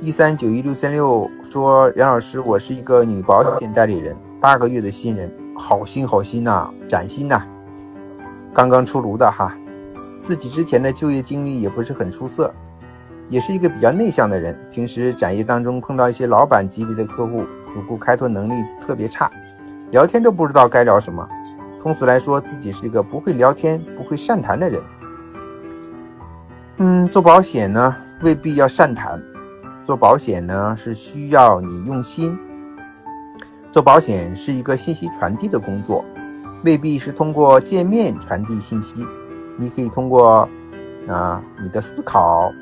一三九一六三六说：“杨老师，我是一个女保险代理人，八个月的新人，好心好心呐，崭新呐，刚刚出炉的哈，自己之前的就业经历也不是很出色，也是一个比较内向的人，平时展业当中碰到一些老板级别的客户，主顾开拓能力特别差，聊天都不知道该聊什么。通俗来说，自己是一个不会聊天、不会善谈的人。嗯，做保险呢，未必要善谈。”做保险呢是需要你用心。做保险是一个信息传递的工作，未必是通过见面传递信息。你可以通过啊你的思考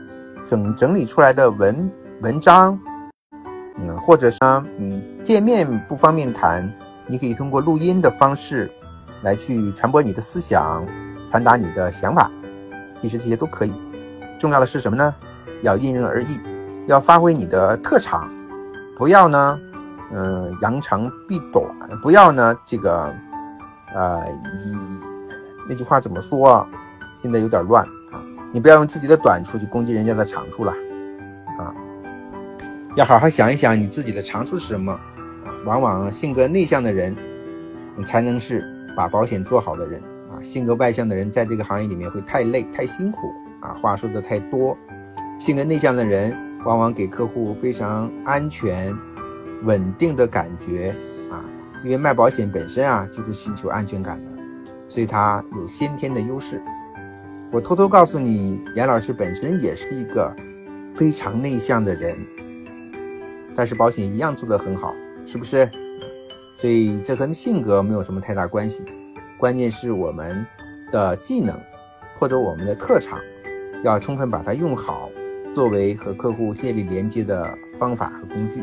整整理出来的文文章，嗯，或者呢你见面不方便谈，你可以通过录音的方式来去传播你的思想，传达你的想法。其实这些都可以。重要的是什么呢？要因人而异。要发挥你的特长，不要呢，嗯，扬长避短，不要呢，这个，呃，以那句话怎么说？现在有点乱啊！你不要用自己的短处去攻击人家的长处了，啊，要好好想一想你自己的长处是什么啊！往往性格内向的人，才能是把保险做好的人啊！性格外向的人在这个行业里面会太累、太辛苦啊，话说的太多，性格内向的人。往往给客户非常安全、稳定的感觉啊，因为卖保险本身啊就是寻求安全感的，所以它有先天的优势。我偷偷告诉你，严老师本身也是一个非常内向的人，但是保险一样做得很好，是不是？所以这和性格没有什么太大关系，关键是我们的技能或者我们的特长，要充分把它用好。作为和客户建立连接的方法和工具。